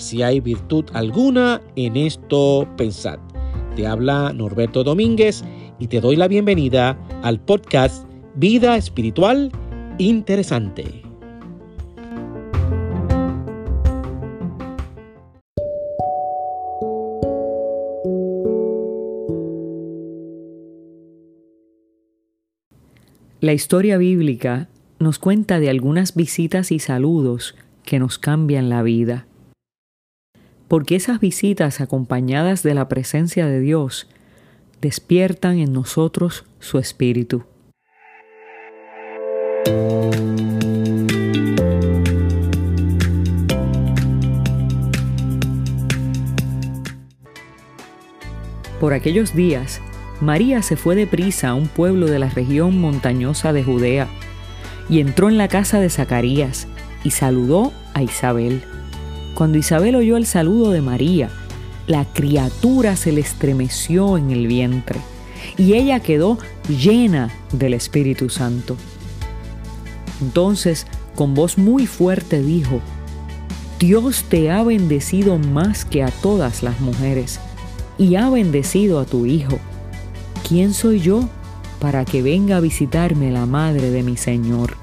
si hay virtud alguna en esto, pensad. Te habla Norberto Domínguez y te doy la bienvenida al podcast Vida Espiritual Interesante. La historia bíblica nos cuenta de algunas visitas y saludos que nos cambian la vida. Porque esas visitas acompañadas de la presencia de Dios despiertan en nosotros su espíritu. Por aquellos días, María se fue deprisa a un pueblo de la región montañosa de Judea y entró en la casa de Zacarías y saludó a Isabel. Cuando Isabel oyó el saludo de María, la criatura se le estremeció en el vientre y ella quedó llena del Espíritu Santo. Entonces, con voz muy fuerte dijo, Dios te ha bendecido más que a todas las mujeres y ha bendecido a tu Hijo. ¿Quién soy yo para que venga a visitarme la madre de mi Señor?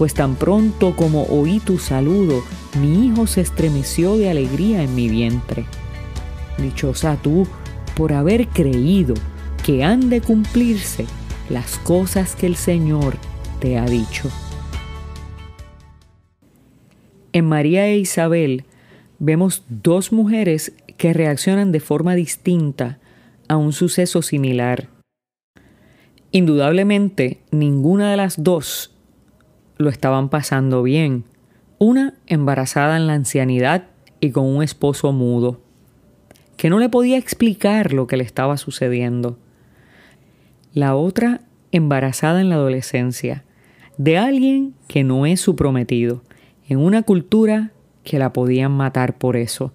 Pues tan pronto como oí tu saludo, mi hijo se estremeció de alegría en mi vientre. Dichosa tú por haber creído que han de cumplirse las cosas que el Señor te ha dicho. En María e Isabel vemos dos mujeres que reaccionan de forma distinta a un suceso similar. Indudablemente, ninguna de las dos lo estaban pasando bien una embarazada en la ancianidad y con un esposo mudo, que no le podía explicar lo que le estaba sucediendo. La otra embarazada en la adolescencia, de alguien que no es su prometido, en una cultura que la podían matar por eso,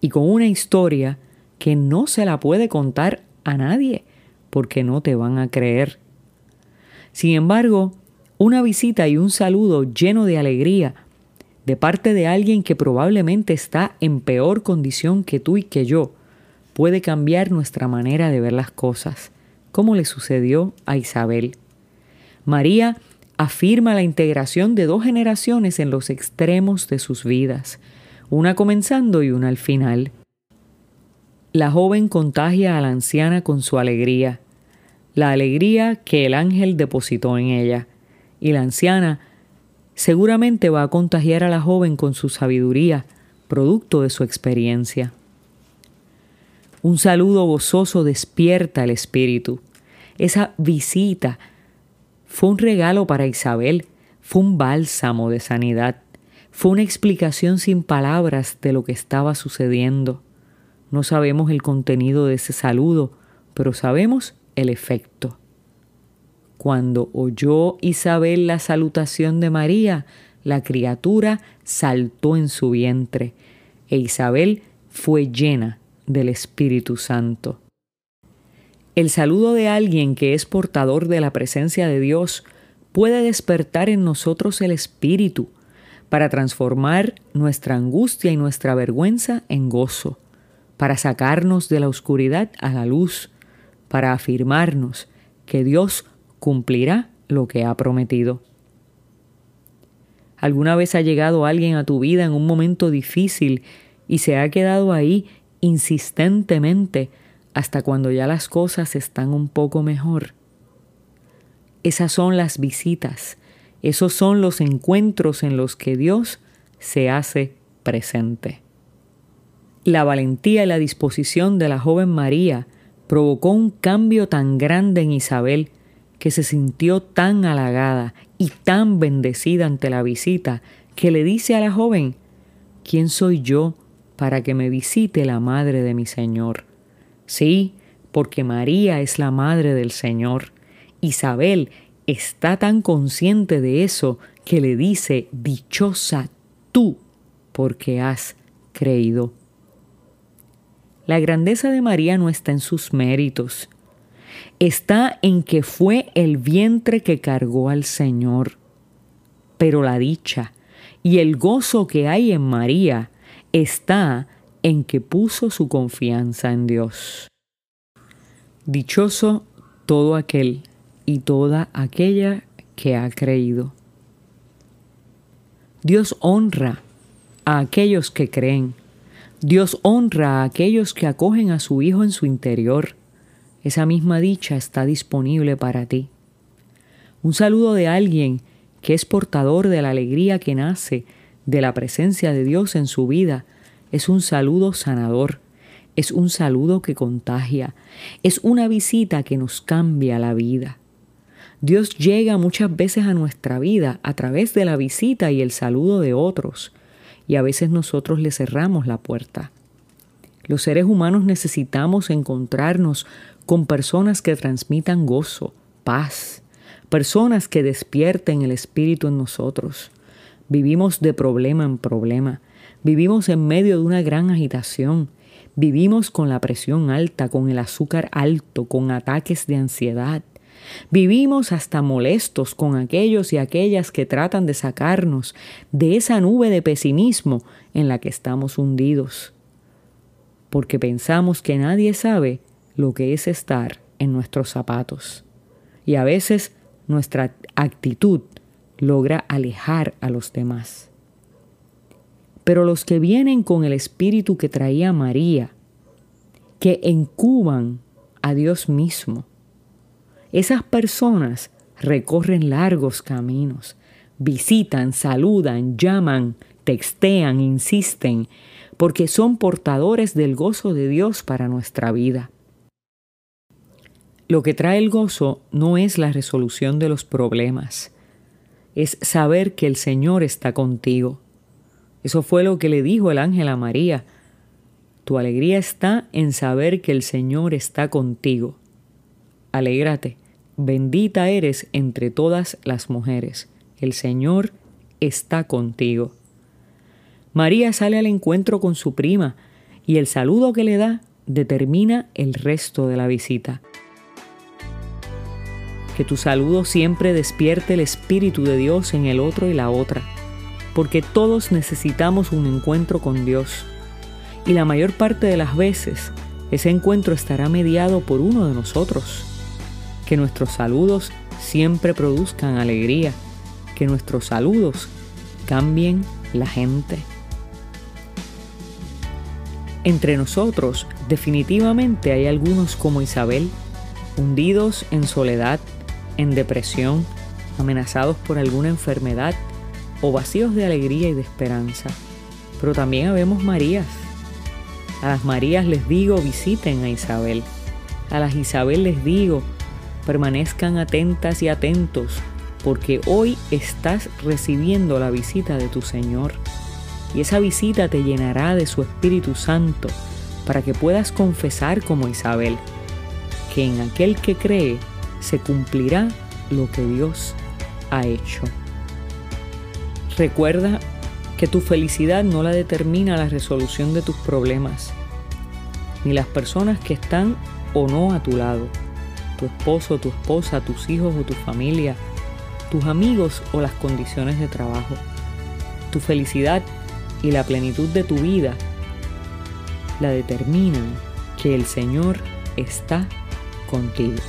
y con una historia que no se la puede contar a nadie, porque no te van a creer. Sin embargo, una visita y un saludo lleno de alegría de parte de alguien que probablemente está en peor condición que tú y que yo, puede cambiar nuestra manera de ver las cosas, como le sucedió a Isabel. María afirma la integración de dos generaciones en los extremos de sus vidas, una comenzando y una al final. La joven contagia a la anciana con su alegría, la alegría que el ángel depositó en ella, y la anciana seguramente va a contagiar a la joven con su sabiduría, producto de su experiencia. Un saludo gozoso despierta el espíritu. Esa visita fue un regalo para Isabel, fue un bálsamo de sanidad, fue una explicación sin palabras de lo que estaba sucediendo. No sabemos el contenido de ese saludo, pero sabemos el efecto. Cuando oyó Isabel la salutación de María, la criatura saltó en su vientre, e Isabel fue llena del Espíritu Santo. El saludo de alguien que es portador de la presencia de Dios puede despertar en nosotros el Espíritu para transformar nuestra angustia y nuestra vergüenza en gozo, para sacarnos de la oscuridad a la luz, para afirmarnos que Dios cumplirá lo que ha prometido. ¿Alguna vez ha llegado alguien a tu vida en un momento difícil y se ha quedado ahí insistentemente hasta cuando ya las cosas están un poco mejor? Esas son las visitas, esos son los encuentros en los que Dios se hace presente. La valentía y la disposición de la joven María provocó un cambio tan grande en Isabel que se sintió tan halagada y tan bendecida ante la visita que le dice a la joven, ¿quién soy yo para que me visite la madre de mi Señor. Sí, porque María es la madre del Señor. Isabel está tan consciente de eso que le dice, dichosa tú, porque has creído. La grandeza de María no está en sus méritos, está en que fue el vientre que cargó al Señor. Pero la dicha y el gozo que hay en María está en que puso su confianza en Dios. Dichoso todo aquel y toda aquella que ha creído. Dios honra a aquellos que creen. Dios honra a aquellos que acogen a su Hijo en su interior. Esa misma dicha está disponible para ti. Un saludo de alguien que es portador de la alegría que nace de la presencia de Dios en su vida es un saludo sanador, es un saludo que contagia, es una visita que nos cambia la vida. Dios llega muchas veces a nuestra vida a través de la visita y el saludo de otros, y a veces nosotros le cerramos la puerta. Los seres humanos necesitamos encontrarnos con personas que transmitan gozo, paz, personas que despierten el espíritu en nosotros. Vivimos de problema en problema, Vivimos en medio de una gran agitación. Vivimos con la presión alta, con el azúcar alto, con ataques de ansiedad. Vivimos hasta molestos con aquellos y aquellas que tratan de sacarnos de esa nube de pesimismo en la que estamos hundidos, porque pensamos que nadie sabe lo que es estar en nuestros zapatos. Y a veces nuestra actitud logra alejar a los demás. Pero los que vienen con el espíritu que traía María, que encuban a Dios mismo, esas personas recorren largos caminos, visitan, saludan, llaman, textean, insisten, porque son portadores del gozo de Dios para nuestra vida. Lo que trae el gozo no es la resolución de los problemas, es saber que el Señor está contigo, eso fue lo que le dijo el ángel a María. Tu alegría está en saber que el Señor está contigo. Alégrate, bendita eres entre todas las mujeres. El Señor está contigo. María sale al encuentro con su prima y el saludo que le da determina el resto de la visita. Que tu saludo siempre despierte el Espíritu de Dios en el otro y la otra porque todos necesitamos un encuentro con Dios. Y la mayor parte de las veces ese encuentro estará mediado por uno de nosotros. Que nuestros saludos siempre produzcan alegría, que nuestros saludos cambien la gente. Entre nosotros definitivamente hay algunos como Isabel, hundidos en soledad, en depresión, amenazados por alguna enfermedad o vacíos de alegría y de esperanza. Pero también habemos Marías. A las Marías les digo, visiten a Isabel. A las Isabel les digo, permanezcan atentas y atentos, porque hoy estás recibiendo la visita de tu Señor. Y esa visita te llenará de su Espíritu Santo para que puedas confesar como Isabel, que en aquel que cree se cumplirá lo que Dios ha hecho. Recuerda que tu felicidad no la determina la resolución de tus problemas, ni las personas que están o no a tu lado, tu esposo, tu esposa, tus hijos o tu familia, tus amigos o las condiciones de trabajo. Tu felicidad y la plenitud de tu vida la determinan que el Señor está contigo.